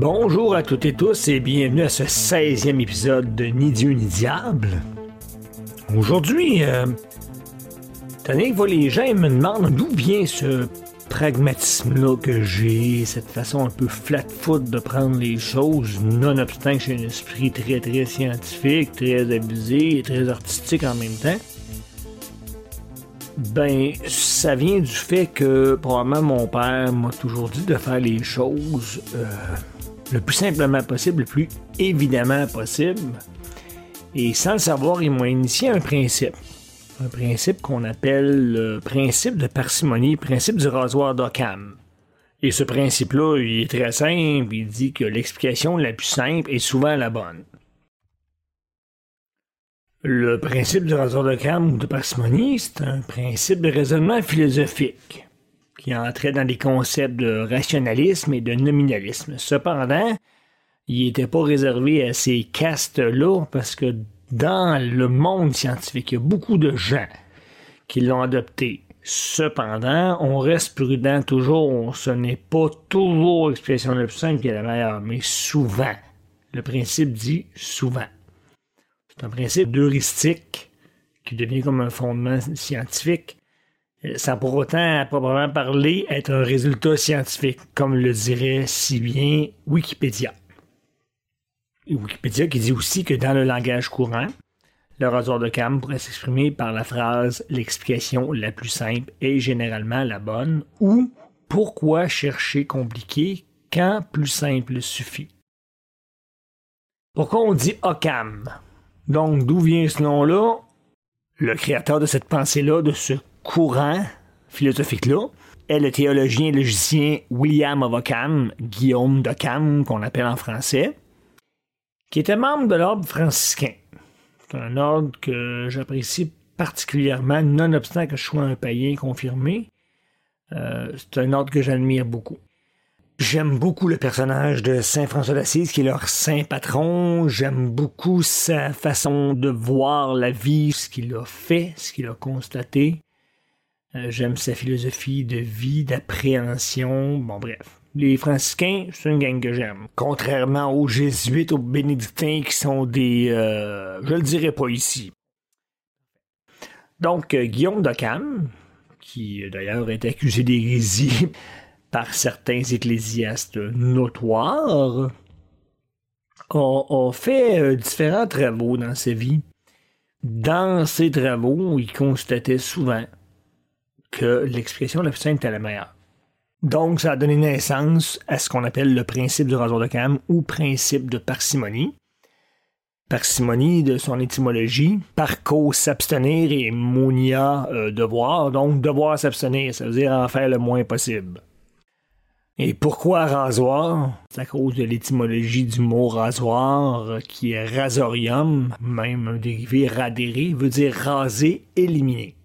Bonjour à toutes et tous et bienvenue à ce 16e épisode de Ni Dieu ni Diable. Aujourd'hui, euh, que les gens me demandent d'où vient ce pragmatisme-là que j'ai, cette façon un peu flat-foot de prendre les choses, nonobstant que j'ai un esprit très très scientifique, très abusé et très artistique en même temps. Ben, ça vient du fait que probablement mon père m'a toujours dit de faire les choses euh, le plus simplement possible, le plus évidemment possible. Et sans le savoir, il m'a initié un principe. Un principe qu'on appelle le principe de parcimonie, principe du rasoir d'Occam. Et ce principe-là, il est très simple. Il dit que l'explication la plus simple est souvent la bonne. Le principe du rasoir d'Occam ou de parcimonie, c'est un principe de raisonnement philosophique qui entrait dans les concepts de rationalisme et de nominalisme. Cependant, il n'était pas réservé à ces castes-là parce que dans le monde scientifique, il y a beaucoup de gens qui l'ont adopté. Cependant, on reste prudent toujours. Ce n'est pas toujours l'expression la plus qui est la meilleure, mais souvent. Le principe dit souvent. C'est un principe heuristique qui devient comme un fondement scientifique sans pour autant, à proprement parler, être un résultat scientifique, comme le dirait si bien Wikipédia. Wikipédia qui dit aussi que dans le langage courant, le rasoir de cam pourrait s'exprimer par la phrase l'explication la plus simple est généralement la bonne ou pourquoi chercher compliqué quand plus simple suffit? Pourquoi on dit Occam? Donc, d'où vient ce nom-là? Le créateur de cette pensée-là, de ce courant philosophique-là est le théologien et logicien William of Ockham, Guillaume d'Occam, qu'on appelle en français, qui était membre de l'ordre franciscain. C'est un ordre que j'apprécie particulièrement, nonobstant que je sois un païen confirmé. Euh, c'est un ordre que j'admire beaucoup. J'aime beaucoup le personnage de Saint François d'Assise, qui est leur saint patron. J'aime beaucoup sa façon de voir la vie, ce qu'il a fait, ce qu'il a constaté. Euh, j'aime sa philosophie de vie, d'appréhension. Bon, bref. Les franciscains, c'est une gang que j'aime. Contrairement aux jésuites, aux bénédictins qui sont des... Euh, je le dirai pas ici. Donc, euh, Guillaume d'Occam, qui d'ailleurs est accusé d'hérésie par certains ecclésiastes notoires, a, fait différents travaux dans sa vie. Dans ces travaux, il constatait souvent que l'expression la plus simple était la meilleure. Donc, ça a donné naissance à ce qu'on appelle le principe du rasoir de cam ou principe de parcimonie. Parcimonie de son étymologie, parco s'abstenir et monia euh, devoir. Donc, devoir s'abstenir, ça veut dire en faire le moins possible. Et pourquoi rasoir? C'est à cause de l'étymologie du mot rasoir, qui est rasorium, même un dérivé radéré, veut dire raser, éliminer.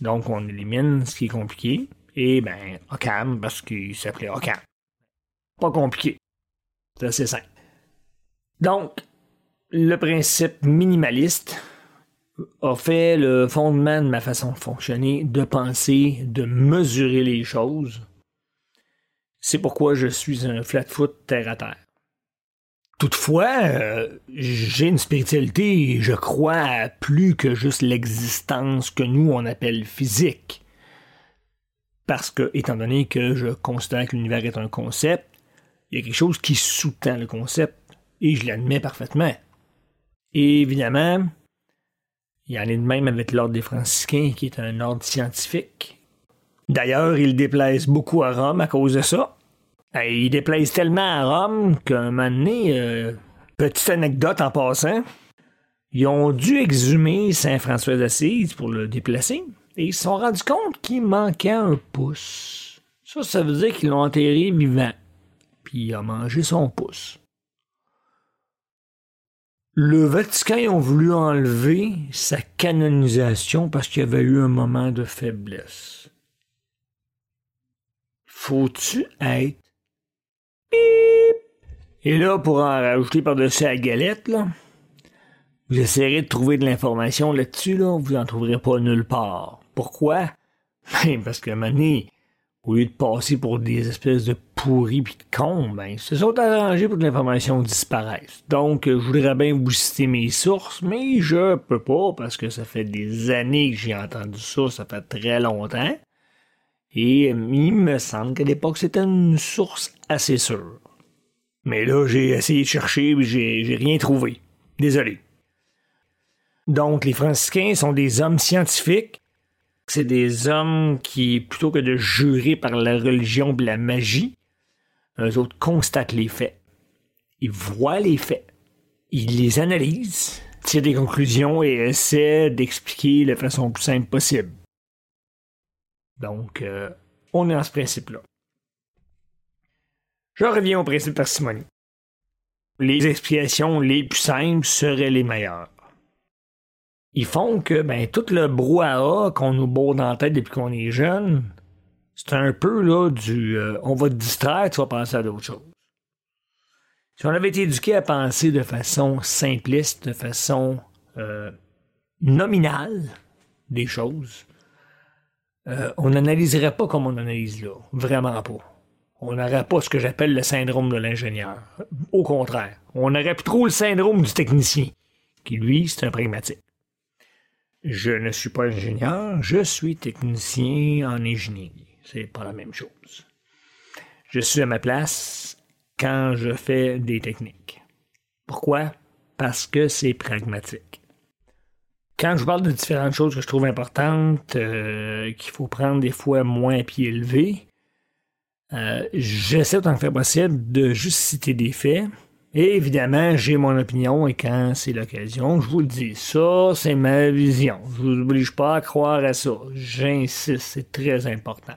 Donc, on élimine ce qui est compliqué. Et ben, Ocam, parce qu'il s'appelait Ocam. Pas compliqué. C'est assez simple. Donc, le principe minimaliste a fait le fondement de ma façon de fonctionner, de penser, de mesurer les choses. C'est pourquoi je suis un flat-foot terre à terre. Toutefois, euh, j'ai une spiritualité, je crois, plus que juste l'existence que nous, on appelle physique. Parce que, étant donné que je considère que l'univers est un concept, il y a quelque chose qui sous-tend le concept, et je l'admets parfaitement. Et évidemment, il y en a de même avec l'ordre des franciscains, qui est un ordre scientifique. D'ailleurs, il déplaise beaucoup à Rome à cause de ça. Il déplaise tellement à Rome qu'un moment donné, euh, petite anecdote en passant, ils ont dû exhumer Saint François d'Assise pour le déplacer et ils se sont rendus compte qu'il manquait un pouce. Ça, ça veut dire qu'ils l'ont enterré vivant. Puis il a mangé son pouce. Le Vatican ils ont voulu enlever sa canonisation parce qu'il y avait eu un moment de faiblesse. Faut-tu être et là, pour en rajouter par-dessus la galette, vous essayerez de trouver de l'information là-dessus, là, vous n'en trouverez pas nulle part. Pourquoi? Ben, parce que un au lieu de passer pour des espèces de pourris puis de cons, ben, ils se sont arrangés pour que l'information disparaisse. Donc, je voudrais bien vous citer mes sources, mais je peux pas parce que ça fait des années que j'ai entendu ça, ça fait très longtemps. Et il me semble qu'à l'époque, c'était une source assez sûre. Mais là, j'ai essayé de chercher, mais j'ai rien trouvé. Désolé. Donc, les franciscains sont des hommes scientifiques. C'est des hommes qui, plutôt que de jurer par la religion de la magie, eux autres constatent les faits. Ils voient les faits. Ils les analysent, tirent des conclusions et essaient d'expliquer de la façon plus simple possible. Donc, euh, on est dans ce principe-là. Je reviens au principe parcimonie. Les explications les plus simples seraient les meilleures. Ils font que ben, tout le brouhaha qu'on nous bourre dans la tête depuis qu'on est jeune, c'est un peu là du euh, on va te distraire, tu vas penser à d'autres choses. Si on avait été éduqué à penser de façon simpliste, de façon euh, nominale des choses, euh, on n'analyserait pas comme on analyse là. Vraiment pas. On n'aurait pas ce que j'appelle le syndrome de l'ingénieur. Au contraire, on aurait plus trop le syndrome du technicien, qui lui, c'est un pragmatique. Je ne suis pas ingénieur, je suis technicien en ingénierie. C'est pas la même chose. Je suis à ma place quand je fais des techniques. Pourquoi? Parce que c'est pragmatique quand je parle de différentes choses que je trouve importantes, euh, qu'il faut prendre des fois moins pied levé, euh, j'essaie autant que faire possible de juste citer des faits. Et évidemment, j'ai mon opinion et quand c'est l'occasion, je vous le dis. Ça, c'est ma vision. Je vous oblige pas à croire à ça. J'insiste, c'est très important.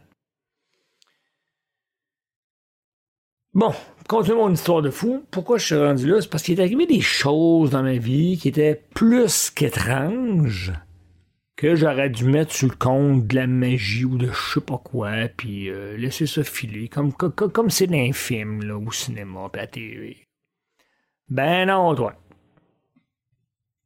Bon, continuons mon histoire de fou. Pourquoi je suis rendu là? C'est parce qu'il est arrivé des choses dans ma vie qui étaient plus qu'étranges que j'aurais dû mettre sur le compte de la magie ou de je sais pas quoi, puis euh, laisser ça filer, comme comme c'est dans un film, là, au cinéma, puis à la TV. Ben non, toi.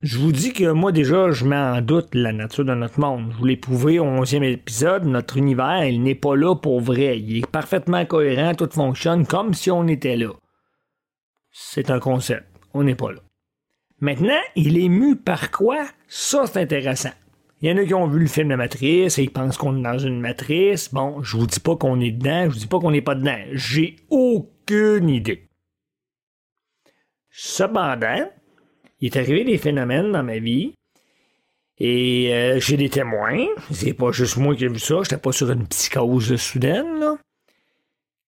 Je vous dis que moi déjà, je mets en doute la nature de notre monde. Je vous l'ai prouvé au 11e épisode, notre univers, il n'est pas là pour vrai. Il est parfaitement cohérent, tout fonctionne comme si on était là. C'est un concept. On n'est pas là. Maintenant, il est mu par quoi? Ça, c'est intéressant. Il y en a qui ont vu le film de Matrice et ils pensent qu'on est dans une matrice. Bon, je vous dis pas qu'on est dedans, je vous dis pas qu'on n'est pas dedans. J'ai aucune idée. Cependant, il est arrivé des phénomènes dans ma vie. Et euh, j'ai des témoins. C'est pas juste moi qui ai vu ça. J'étais pas sur une psychose soudaine.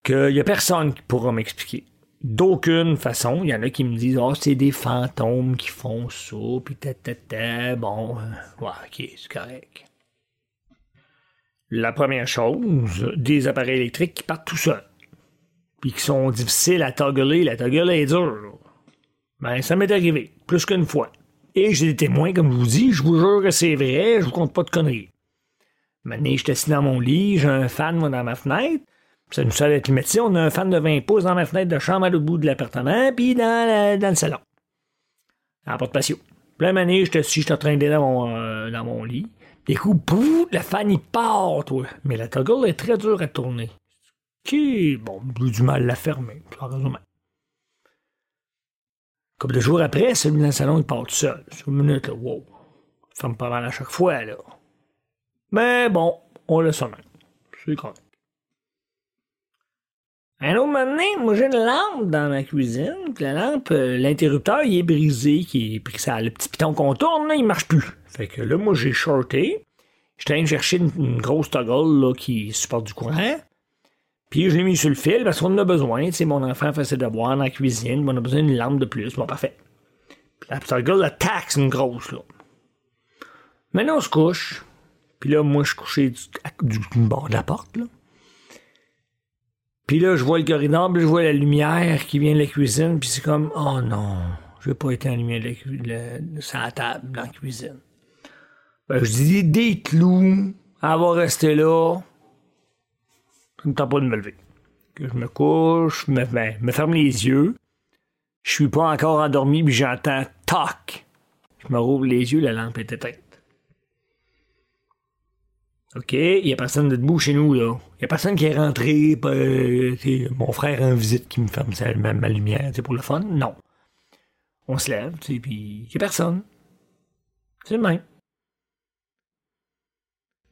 Qu'il y a personne qui pourra m'expliquer. D'aucune façon. Il y en a qui me disent, oh, c'est des fantômes qui font ça, puis ta, Bon, euh, ouais, ok, c'est correct. La première chose, des appareils électriques qui partent tout seuls. Puis qui sont difficiles à toggler. La toggle est dure, ben, ça m'est arrivé, plus qu'une fois. Et j'ai des témoins, comme je vous dis, je vous jure que c'est vrai, je vous compte pas de conneries. Maintenant, je suis assis dans mon lit, j'ai un fan, moi, dans ma fenêtre. C'est une salle climatisée, on a un fan de 20 pouces dans ma fenêtre de chambre à l'autre bout de l'appartement, puis dans, le salon. À la porte patio. Plein mané, je suis je suis en train dans mon, euh, dans mon lit. Des coups, pouf, le fan, il part, toi. Mais la toggle est très dure à tourner. Qui, bon, j'ai du mal à la fermer, heureusement. Comme deux jours après, celui dans le salon, il part tout seul. Sur une minute, là, wow. Ferme pas mal à chaque fois, là. Mais bon, on le même. C'est correct. Un autre moment donné, moi j'ai une lampe dans ma cuisine, puis la lampe, euh, l'interrupteur, il est brisé, qui est pris ça, le petit piton qu'on tourne, là, il marche plus. Fait que là, moi j'ai shorté. J'étais allé chercher une, une, grosse toggle là, qui supporte du courant. Puis je l'ai mis sur le fil parce qu'on en a besoin. Tu sais, mon enfant fait ses devoirs dans la cuisine. On a besoin d'une lampe de plus. Bon, parfait. Puis la petite gueule, la taxe, une grosse, là. Maintenant, on se couche. Puis là, moi, je suis couché du, bord de la porte, là. Puis là, je vois le corridor, puis je vois la lumière qui vient de la cuisine, puis c'est comme, oh non, je vais pas être en lumière de la, sur la table dans la cuisine. Ben, je dis des clous, elle va rester là, je me tente pas de me lever. Que je me couche, me, ben, me ferme les yeux. Je suis pas encore endormi, puis j'entends toc. Je me rouvre les yeux, la lampe est éteinte. OK, il y a personne de debout chez nous, là. Il y a personne qui est rentré, euh, mon frère en visite qui me ferme ma, ma lumière, c'est pour le fun. Non. On se lève, puis il y a personne. C'est le même.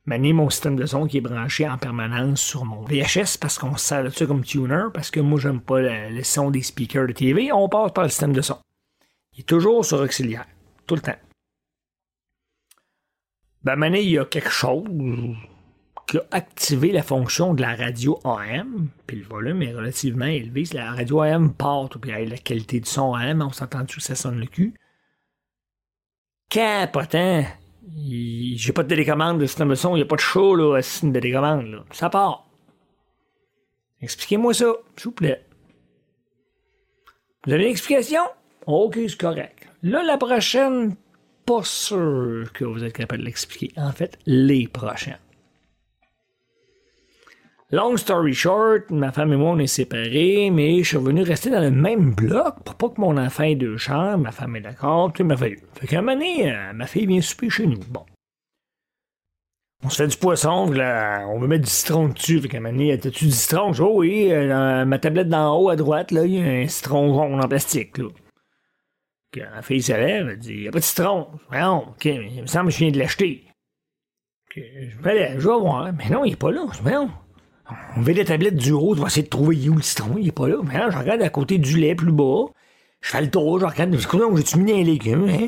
Mané, mon système de son qui est branché en permanence sur mon VHS parce qu'on se sert de ça comme tuner, parce que moi, j'aime pas le, son des speakers de TV. On passe par le système de son. Il est toujours sur auxiliaire. Tout le temps. Ben, Mané, il y a quelque chose qui a activé la fonction de la radio AM, puis le volume est relativement élevé. La radio AM part, puis la qualité du son AM, on s'entend-tu que ça sonne le cul? Capotant! J'ai pas de télécommande de système de son, il n'y a pas de show, là, c'est une télécommande, là. Ça part. Expliquez-moi ça, s'il vous plaît. Vous avez une explication? Ok, c'est correct. Là, la prochaine, pas sûr que vous êtes capable de l'expliquer. En fait, les prochaines. Long story short, ma femme et moi, on est séparés, mais je suis revenu rester dans le même bloc pour pas que mon enfant ait deux chambres. Ma femme est d'accord, tout est merveilleux. Fait qu'à un moment donné, euh, ma fille vient souper chez nous. Bon. On se fait du poisson, là, on veut mettre du citron dessus. Fait qu'à un moment donné, t'as-tu du citron? oh, oui, euh, ma tablette d'en haut à droite, là, il y a un citron rond en plastique, là. Ma fille se lève, elle dit, il n'y a pas de citron. Non, ok, il me semble que je viens de l'acheter. je vais aller, je vais voir. Mais non, il n'est pas là. Je dis. On met les tablettes du haut, on va essayer de trouver où le citron, il est pas là. Mais là, je regarde à côté du lait plus bas. Je fais le tour, je regarde, où j'ai-tu mis un légume, hein?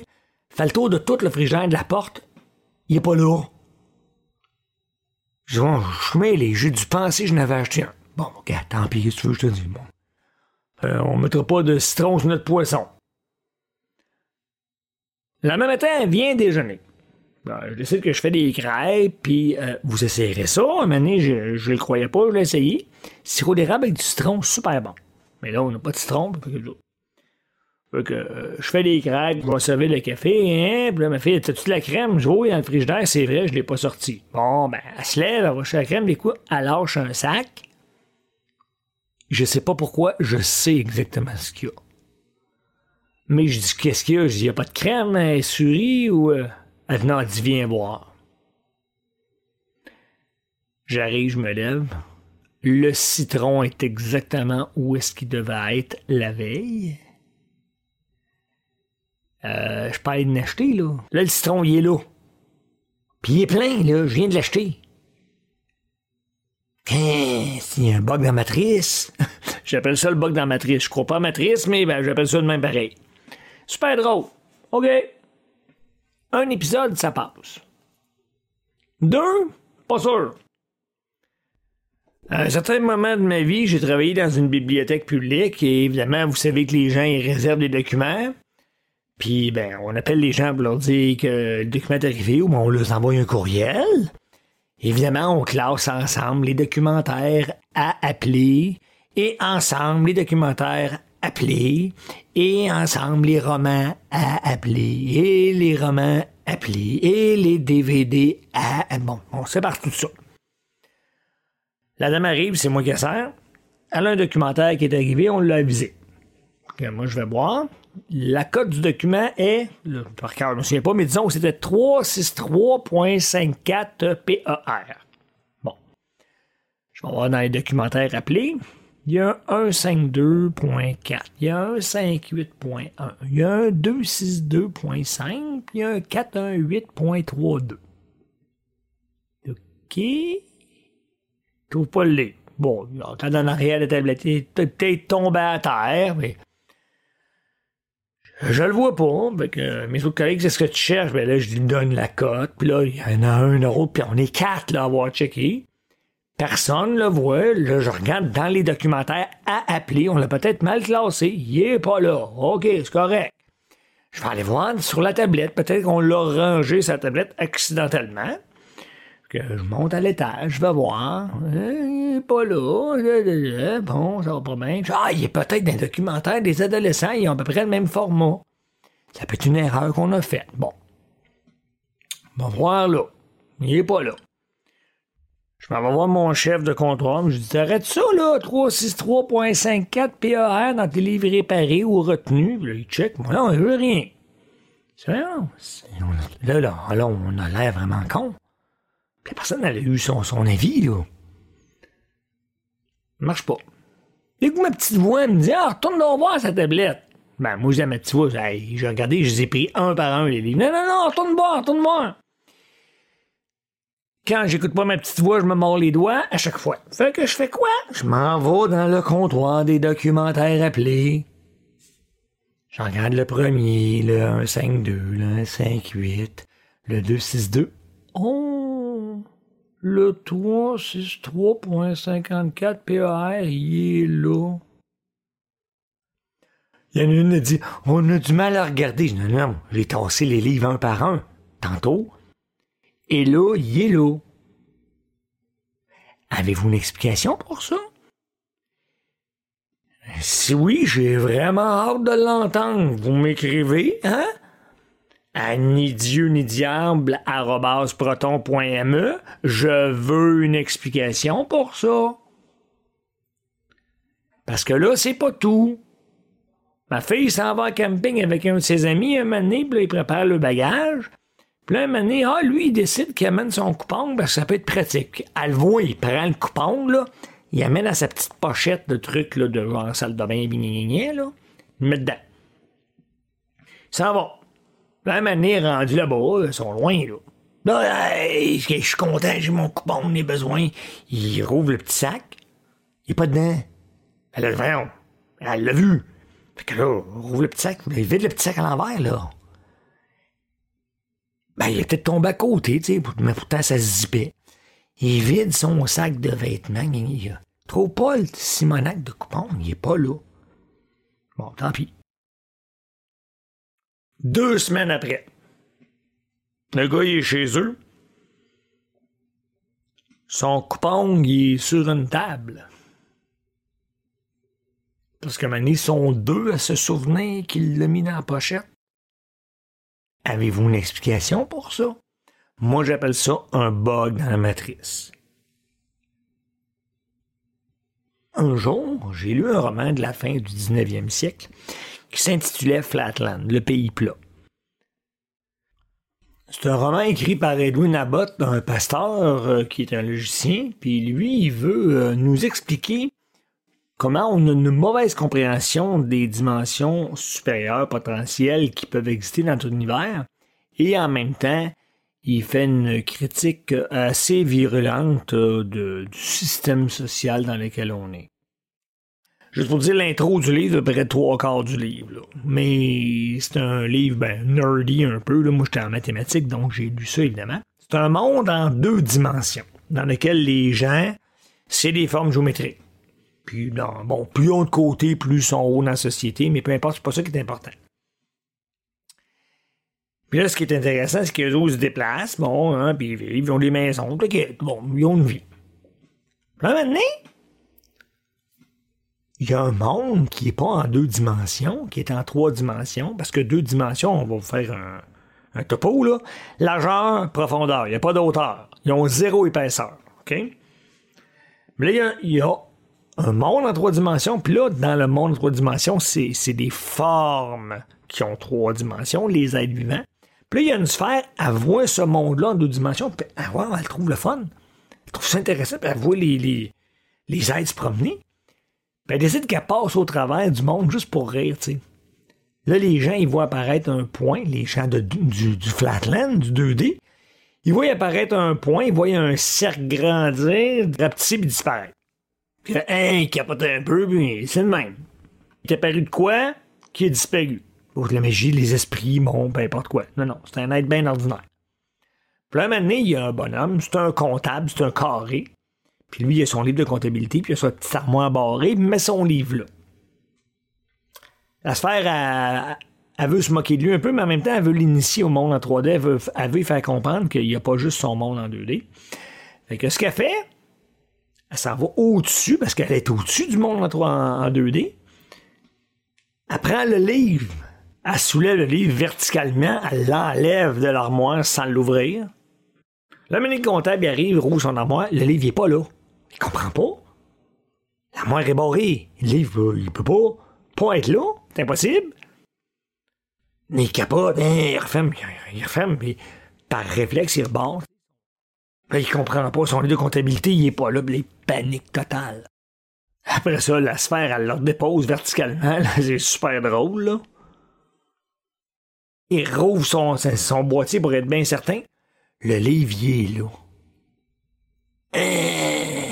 Je fais le tour de tout le frigère de la porte. Il est pas là. Je dis, bon, je suis j'ai dû penser que je n'avais acheté un. Bon, ok, tant pis, si tu veux, je te dis, bon. Euh, on mettra pas de citron sur notre poisson. La même matin, vient déjeuner. Ben, je décide que je fais des crêpes, puis euh, vous essayerez ça. Un moment donné, je, ne le croyais pas, je l'ai essayé. Sirop d'érable avec du citron, super bon. Mais là, on n'a pas de citron, fait que, euh, je fais des crêpes, je vais servir le café, hein, puis là, ma fille, t'as-tu de la crème? Je vois, dans le frigidaire, c'est vrai, je l'ai pas sorti. Bon, ben, elle se lève, elle va chercher la crème, des coups, elle lâche un sac. Je sais pas pourquoi, je sais exactement ce qu'il y a. Mais je dis, qu'est-ce qu'il y a? Je dis, y a pas de crème, hein, souris, ou... Euh, elle venait, dit, viens voir. J'arrive, je me lève. Le citron est exactement où est-ce qu'il devait être la veille. Euh, je peux de l'acheter, là. Là, le citron, il est là. Puis il est plein, là. Je viens de l'acheter. Hein, c'est un bug dans la matrice. j'appelle ça le bug dans la matrice. Je crois pas matrice, mais ben, j'appelle ça de même pareil. Super drôle. OK un épisode, ça passe. Deux, pas sûr. À un certain moment de ma vie, j'ai travaillé dans une bibliothèque publique et évidemment, vous savez que les gens ils réservent des documents. Puis, ben, on appelle les gens pour leur dire que le document est arrivé ou on leur envoie un courriel. Évidemment, on classe ensemble les documentaires à appeler et ensemble les documentaires appeler et ensemble les romans à appeler et les romans appelés et les DVD à... Bon, on sépare tout ça. La dame arrive, c'est moi qui sert. Elle a un documentaire qui est arrivé, on l'a avisé. moi, je vais voir. La cote du document est, par cœur, je ne me souviens pas, mais disons que c'était 363.54 PER. Bon. Je vais voir dans les documentaires appelés il y a un 152.4, il y a un 158.1, il y a un 262.5, il y a un 418.32. OK? Je trouve pas le lait. Bon, quand en arrière, la tablette est peut-être tombé à terre, mais je le vois pas. mes autres collègues, c'est ce que tu cherches? Ben là, je lui donne la cote. Puis là, il y en a un autre, puis on est quatre à avoir checké. Personne le voit. Là, je regarde dans les documentaires à appeler. On l'a peut-être mal classé. Il est pas là. OK, c'est correct. Je vais aller voir sur la tablette. Peut-être qu'on l'a rangé sa tablette accidentellement. Que je monte à l'étage, je vais voir. Il est pas là. Bon, ça va pas bien. Ah, il est peut-être dans les documentaires des adolescents. Ils ont à peu près le même format. Ça peut être une erreur qu'on a faite. Bon. On va voir là. Il est pas là. Je m'en vais voir mon chef de comptoir. Je dis Arrête ça, là, 363.54 PAR dans tes livres réparés ou retenus. Là, il check. Moi, là, on veut rien. C'est là, là, là, on a l'air vraiment con. La personne, elle eu son, son avis, là. Marche pas. Dès que ma petite voix me dit Ah, retourne donc voir sa tablette. Ben, moi, j'ai ma petite voix, j'ai regardé, je les ai pris un par un, les livres. Non, non, non, retourne voir, retourne voir. Quand j'écoute pas ma petite voix, je me mords les doigts à chaque fois. Fait que je fais quoi? Je m'en vais dans le comptoir des documentaires appelés. Je regarde le premier, le 152, le 158, le 262. Oh! Le 363.54 PAR, il est là. Il y en a une qui dit On a du mal à regarder. Je dis Non, non, j'ai tassé les livres un par un, tantôt. Est là. Avez-vous une explication pour ça? Si oui, j'ai vraiment hâte de l'entendre. Vous m'écrivez, hein? À ni Dieu ni diable proton.me. Je veux une explication pour ça. Parce que là, c'est pas tout. Ma fille s'en va en camping avec un de ses amis un moment donné, puis il prépare le bagage. Puis là, un ah, lui, il décide qu'il amène son coupon parce que ça peut être pratique. Elle le voit, il prend le coupon, là il amène à sa petite pochette de trucs là, de genre salle de bain, là, il met dedans. Ça va. La manière rendu là-bas, ils sont loin, là. Là, je suis content, j'ai mon coupon, on a besoin. Il rouvre le petit sac. Il est pas dedans. Elle le voyons. Elle l'a vu. Fait que là, rouvre le petit sac. Il vide le petit sac à l'envers, là. Ben, il est peut-être tombé à côté, tu sais, mais pourtant, ça se zippait. Il vide son sac de vêtements. Il a trop pas le Simonac de coupon. Il est pas là. Bon, tant pis. Deux semaines après, le gars il est chez eux. Son coupon il est sur une table. Parce que maintenant, ils sont deux à se souvenir qu'il l'a mis dans la pochette. Avez-vous une explication pour ça? Moi, j'appelle ça un bug dans la matrice. Un jour, j'ai lu un roman de la fin du 19e siècle qui s'intitulait Flatland, le pays plat. C'est un roman écrit par Edwin Abbott, un pasteur euh, qui est un logicien, puis lui, il veut euh, nous expliquer comment on a une mauvaise compréhension des dimensions supérieures potentielles qui peuvent exister dans notre univers, et en même temps, il fait une critique assez virulente euh, du système social dans lequel on est. Juste pour dire l'intro du livre, à peu près trois quarts du livre. Mais c'est un livre ben, nerdy un peu. Là. Moi, j'étais en mathématiques, donc j'ai lu ça, évidemment. C'est un monde en deux dimensions, dans lequel les gens, c'est des formes géométriques. Puis, bon, plus on de côté, plus ils sont hauts dans la société, mais peu importe, c'est pas ça qui est important. Puis là, ce qui est intéressant, c'est qu'eux autres se déplacent, bon, hein, puis ils ont des maisons, bon, ils ont une vie. Là, maintenant, il y a un monde qui n'est pas en deux dimensions, qui est en trois dimensions, parce que deux dimensions, on va vous faire un, un topo, là. Largeur, profondeur, il n'y a pas d'auteur. Ils ont zéro épaisseur, OK? Mais là, il y, a, un monde en trois dimensions, puis là, dans le monde en trois dimensions, c'est des formes qui ont trois dimensions, les êtres vivants. Puis là, il y a une sphère, elle voit ce monde-là en deux dimensions, puis elle, elle trouve le fun. Elle trouve ça intéressant, puis elle voit les, les, les êtres se promener. Puis elle décide qu'elle passe au travers du monde juste pour rire, tu sais. Là, les gens, ils voient apparaître un point, les gens de, du, du Flatland, du 2D. Ils voient apparaître un point, ils voient un cercle grandir, rapetisser puis disparaître. Puis hein, capote un peu, puis c'est le même. Il est apparu de quoi qui est disparu? La magie, les esprits, bon, peu importe quoi. Non, non, c'est un être bien ordinaire. Puis là, maintenant, il y a un bonhomme, c'est un comptable, c'est un carré. Puis lui, il a son livre de comptabilité, puis il a sa petite armoire barrée, il met son livre là. La sphère, elle, veut se moquer de lui un peu, mais en même temps, elle veut l'initier au monde en 3D. Elle veut, elle veut faire comprendre qu'il n'y a pas juste son monde en 2D. Fait que ce qu'elle fait, elle s'en va au-dessus, parce qu'elle est au-dessus du monde en, en 2D. Elle prend le livre, elle soulève le livre verticalement, elle l'enlève de l'armoire sans l'ouvrir. Le ministre comptable arrive, roule son armoire, le livre n'est pas là. Il comprend pas. L'armoire est barrée. Le livre, il peut pas, pas être là. C'est impossible. Mais il capote, hein, il referme, il referme, puis par réflexe, il rebarre. Là, il comprend pas, son livre de comptabilité, il est pas là, les panique totale. Après ça, la sphère, elle leur dépose verticalement, c'est super drôle, là. Il rouvre son, boîtier pour être bien certain. Le il est là. Euh,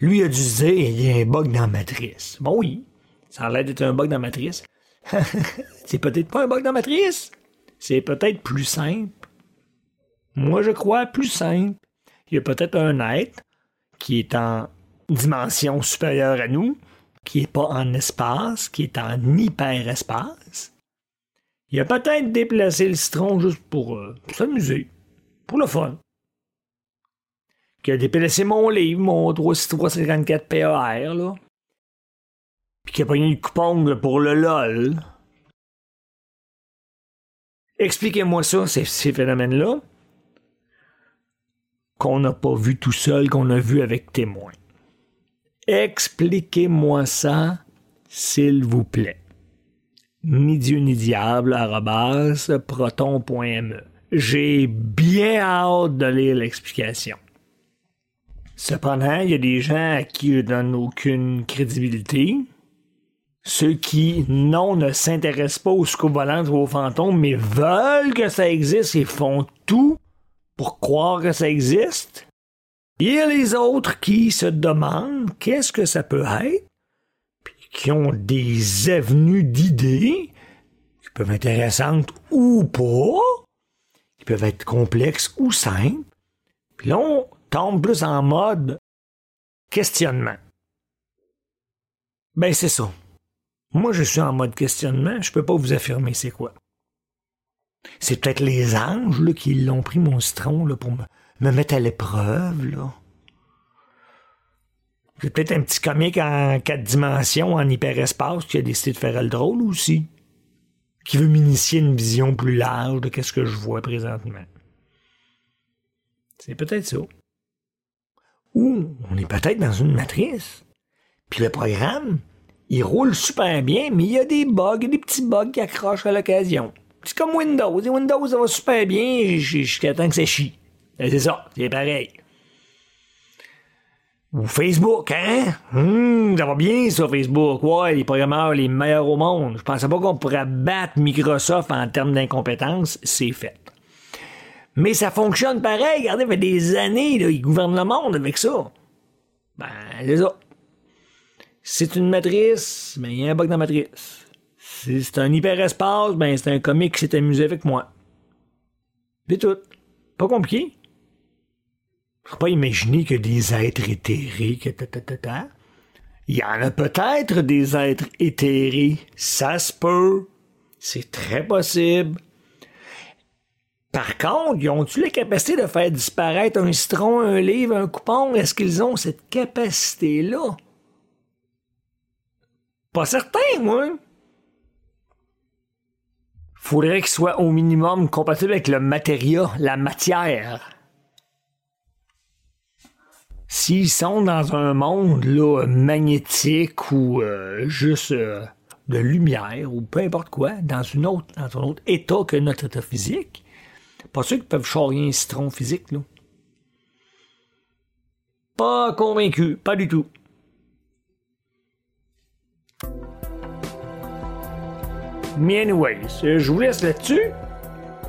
lui a dû se dire, il y a un bug dans la matrice. Bon oui, ça a l'air d'être un bug dans la matrice. c'est peut-être pas un bug dans la matrice. C'est peut-être plus simple. Moi, je crois plus simple. Il y a peut-être un être qui est en dimension supérieure à nous, qui n'est pas en espace, qui est en hyperespace. Il a peut-être déplacé le citron juste pour, euh, s'amuser, pour le fun. Qui a déplacé mon livre, mon 354 PAR, là. Puis qui a pris une coupon pour le LOL. Expliquez-moi ça, ces phénomènes-là, qu'on n'a pas vu tout seul, qu'on a vu avec témoins. Expliquez-moi ça, s'il vous plaît. Ni Dieu ni diable, proton.me. J'ai bien hâte de lire l'explication. Cependant, il y a des gens à qui je donne aucune crédibilité. Ceux qui, non, ne s'intéressent pas aux scovolantes ou aux fantômes, mais veulent que ça existe et font tout pour croire que ça existe. Il y a les autres qui se demandent qu'est-ce que ça peut être, puis qui ont des avenues d'idées qui peuvent être intéressantes ou pas, qui peuvent être complexes ou simples. Puis là, on tombe plus en mode questionnement. Ben, c'est ça. Moi, je suis en mode questionnement, je peux pas vous affirmer c'est quoi. C'est peut-être les anges qui l'ont pris mon citron pour me, me mettre à l'épreuve, là. C'est peut-être un petit comique en quatre dimensions, en hyperespace, qui a décidé de faire le drôle aussi. Qui veut m'initier une vision plus large de ce que je vois présentement. C'est peut-être ça. Ou on est peut-être dans une matrice. Puis le programme, il roule super bien, mais il y a des bugs, des petits bugs qui accrochent à l'occasion. C'est comme Windows. Windows, ça va super bien jusqu'à temps que ça chie. Ben, c'est ça, c'est pareil. Ou Facebook, hein? Hum, ça va bien sur Facebook. Ouais, les programmeurs les meilleurs au monde. Je pensais pas qu'on pourrait battre Microsoft en termes d'incompétence. C'est fait. Mais ça fonctionne pareil. Regardez, ça fait des années, là, ils gouvernent le monde avec ça. Ben, c'est ça. C'est une matrice, mais il y a un bug dans la matrice. C'est un hyperespace, ben c'est un comique qui s'est amusé avec moi. C'est tout. Pas compliqué. Faut pas imaginer que des êtres éthérés, que Il y en a peut-être des êtres éthérés. Ça se peut. C'est très possible. Par contre, ils ont-tu la capacité de faire disparaître un citron, un livre, un coupon? Est-ce qu'ils ont cette capacité-là? Pas certain, moi. Faudrait qu'ils soient au minimum compatibles avec le matériau, la matière s'ils sont dans un monde là, magnétique ou euh, juste euh, de lumière ou peu importe quoi, dans, une autre, dans un autre état que notre état physique, pas sûr qu'ils peuvent charrier un citron physique. Là. Pas convaincu, pas du tout. Mais anyways, je vous laisse là-dessus.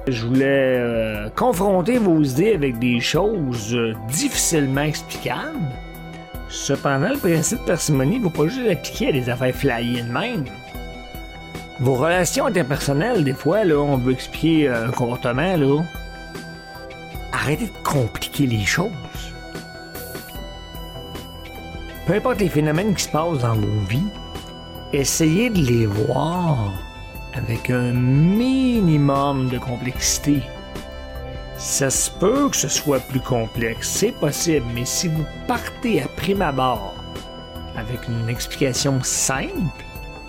Je voulais euh, confronter vos idées avec des choses euh, difficilement explicables. Cependant, le principe de parcimonie ne va pas juste appliquer à des affaires flyées de même. Vos relations interpersonnelles, des fois, là, on veut expliquer euh, un comportement, là. Arrêtez de compliquer les choses. Peu importe les phénomènes qui se passent dans vos vies, essayez de les voir avec un minimum de complexité. Ça se peut que ce soit plus complexe, c'est possible, mais si vous partez à prime abord avec une explication simple,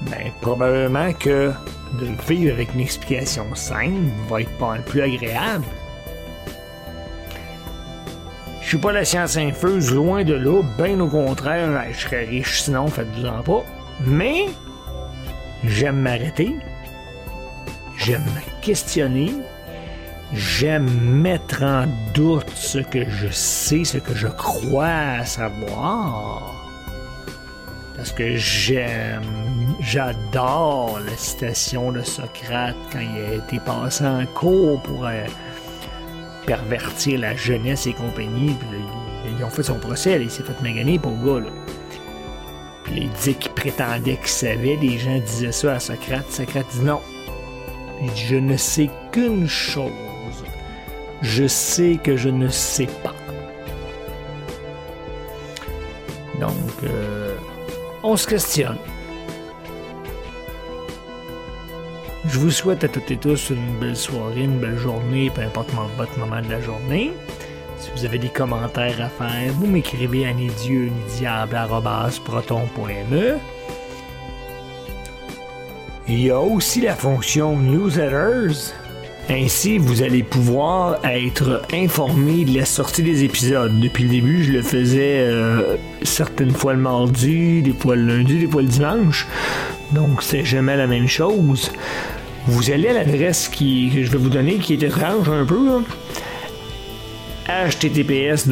ben probablement que de vivre avec une explication simple va être pas le plus agréable. Je suis pas la science infuse, loin de là, bien au contraire, je serais riche sinon, faites-vous-en pas. Mais j'aime m'arrêter, j'aime me questionner, J'aime mettre en doute ce que je sais, ce que je crois savoir. Parce que j'aime, j'adore la citation de Socrate quand il a été passé en cours pour euh, pervertir la jeunesse et compagnie. Puis ils ont fait son procès, il s'est fait maganer pour le gars. Là. Puis il disait qu'il prétendait qu'il savait, les gens disaient ça à Socrate. Socrate dit non. Je ne sais qu'une chose. Je sais que je ne sais pas. Donc, euh, on se questionne. Je vous souhaite à toutes et tous une belle soirée, une belle journée, peu importe votre moment de la journée. Si vous avez des commentaires à faire, vous m'écrivez à ni dieu. Il y a aussi la fonction newsletters. Ainsi, vous allez pouvoir être informé de la sortie des épisodes. Depuis le début, je le faisais euh, certaines fois le mardi, des fois le lundi, des fois le dimanche. Donc, c'est jamais la même chose. Vous allez à l'adresse qui, que je vais vous donner, qui est étrange un peu. Là https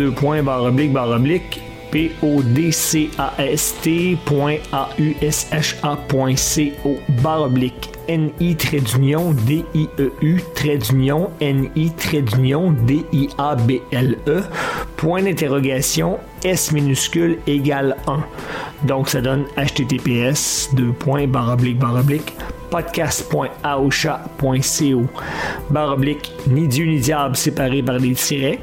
podcast.ausha.co baroblique NI trait d'union D-I-E-U trait d'union N-I trait d'union D-I-A-B-L-E point d'interrogation S minuscule égale 1. Donc ça donne https baroblique podcast.aosha.co baroblique ni Dieu ni diable séparé par des tirets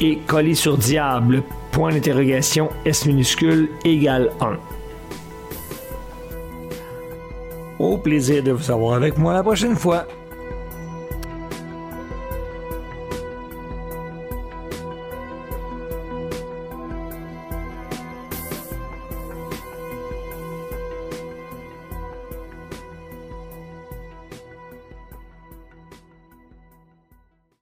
et collé sur diable, point d'interrogation, S minuscule, égale 1. Au plaisir de vous avoir avec moi la prochaine fois.